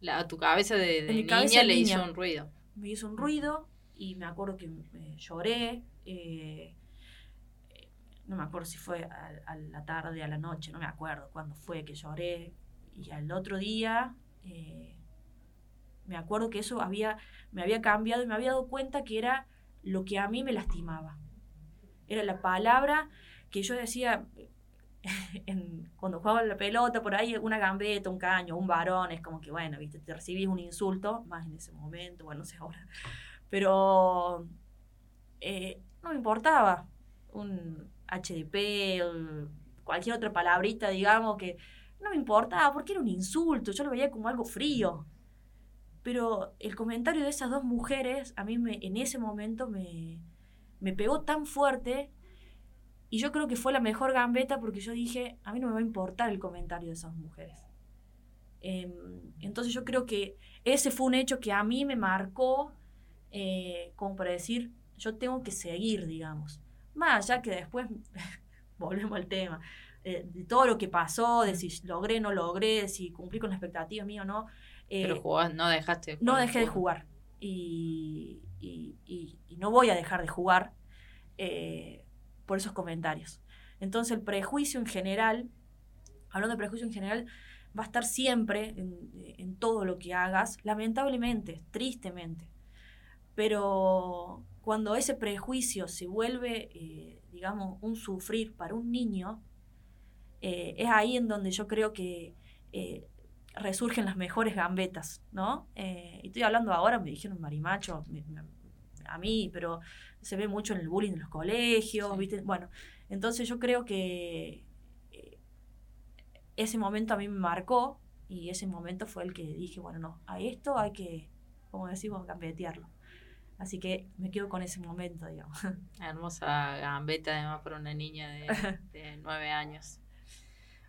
La- a tu cabeza de, niña cabeza le niña. hizo un ruido. me hizo un ruido y me acuerdo que eh, lloré. eh, no me acuerdo si fue a, la tarde, a la noche, no me acuerdo cuándo fue que lloré. Y al otro día eh, me acuerdo que eso había, me había cambiado y me había dado cuenta que era lo que a mí me lastimaba. Era la palabra que yo decía cuando jugaba la pelota, por ahí una gambeta, un caño, un varón, es como que, bueno, viste, te recibís un insulto, más en ese momento, bueno, no sé ahora. Pero eh, no me importaba un HDP, o cualquier otra palabrita, digamos, que no me importaba porque era un insulto, yo lo veía como algo frío. Pero el comentario de esas dos mujeres a mí me, en ese momento me, me pegó tan fuerte y yo creo que fue la mejor gambeta porque yo dije, a mí no me va a importar el comentario de esas mujeres. Em, entonces yo creo que ese fue un hecho que a mí me marcó eh, como para decir, yo tengo que seguir, digamos. Más allá que después, volvemos al tema, eh, de todo lo que pasó, de si logré, no logré, de si cumplí con la expectativa mía o no. eh, Pero jugás, no dejaste de no jugar. dejé de jugar y, y- y- y no voy a dejar de jugar eh, por esos comentarios. Entonces el prejuicio en general, hablando de prejuicio en general, va a estar siempre en, en todo lo que hagas, lamentablemente, tristemente. Pero cuando ese prejuicio se vuelve, eh, digamos, un sufrir para un niño, eh, es ahí en donde yo creo que eh, resurgen las mejores gambetas, ¿no? Y estoy hablando ahora, me dijeron marimacho me- me- a mí, pero se ve mucho en el bullying en los colegios, Sí. ¿viste? Bueno, entonces yo creo que ese momento a mí me marcó y ese momento fue el que dije, bueno, no, a esto hay que, como decimos, gambetearlo. Así que me quedo con ese momento, digamos. Hermosa gambeta, además, para una niña de, de nueve años.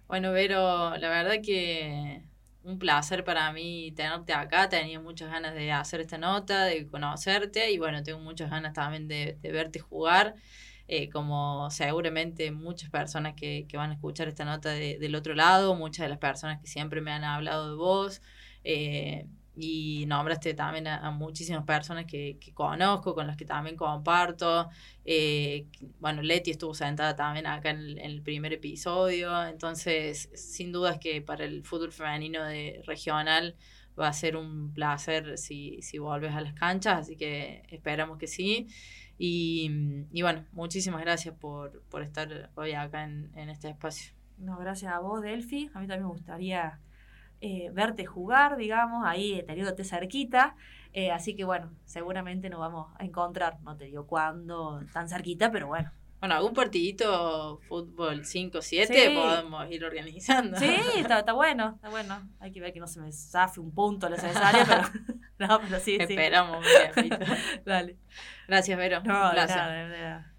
Bueno, Vero, la verdad que un placer para mí tenerte acá. Tenía muchas ganas de hacer esta nota, de conocerte y bueno, tengo muchas ganas también de, de verte jugar. Eh, como seguramente muchas personas que, que, van a escuchar esta nota de, del otro lado, muchas de las personas que siempre me han hablado de vos. Eh, y nombraste también a, muchísimas personas que, que, conozco, con las que también comparto. Eh, bueno, Leti estuvo sentada también acá en el, en el, primer episodio, entonces sin duda es que para el fútbol femenino de regional va a ser un placer si, si vuelves a las canchas, así que esperamos que sí. Y, y bueno, muchísimas gracias por, por estar hoy acá en, en este espacio. No, gracias a vos, Delphi. A mí también me gustaría eh, verte jugar, digamos, ahí teniéndote cerquita. Eh, así que bueno, seguramente nos vamos a encontrar, no te digo cuándo, tan cerquita, pero bueno. Bueno, algún partidito fútbol 5-7 sí. podemos ir organizando. Sí, está, está, bueno, está bueno. Hay que ver que no se me zafe un punto necesario, pero, no, pero sí, Esperamos, sí. Dale. Gracias, Vero. No, nada, nada.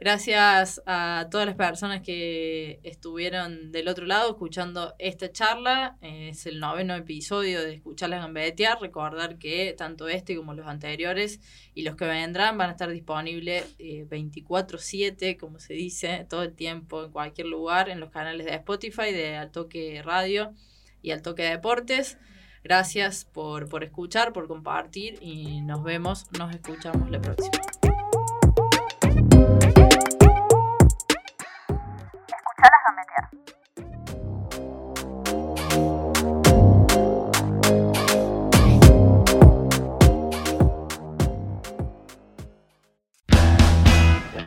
Gracias a todas las personas que estuvieron del otro lado escuchando esta charla. Es el noveno episodio de Escucharlas Gambetear. Recordar que tanto este como los anteriores y los que vendrán van a estar disponibles eh, 24-7, como se dice, todo el tiempo, en cualquier lugar, en los canales de Spotify, de Altoque Radio y Altoque Deportes. Gracias por, por escuchar, por compartir y nos vemos, nos escuchamos la próxima.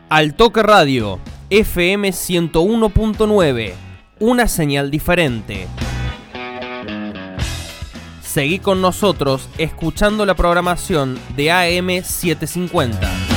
Al Toque Radio, FM 101.9, una señal diferente. Seguí con nosotros escuchando la programación de AM 750.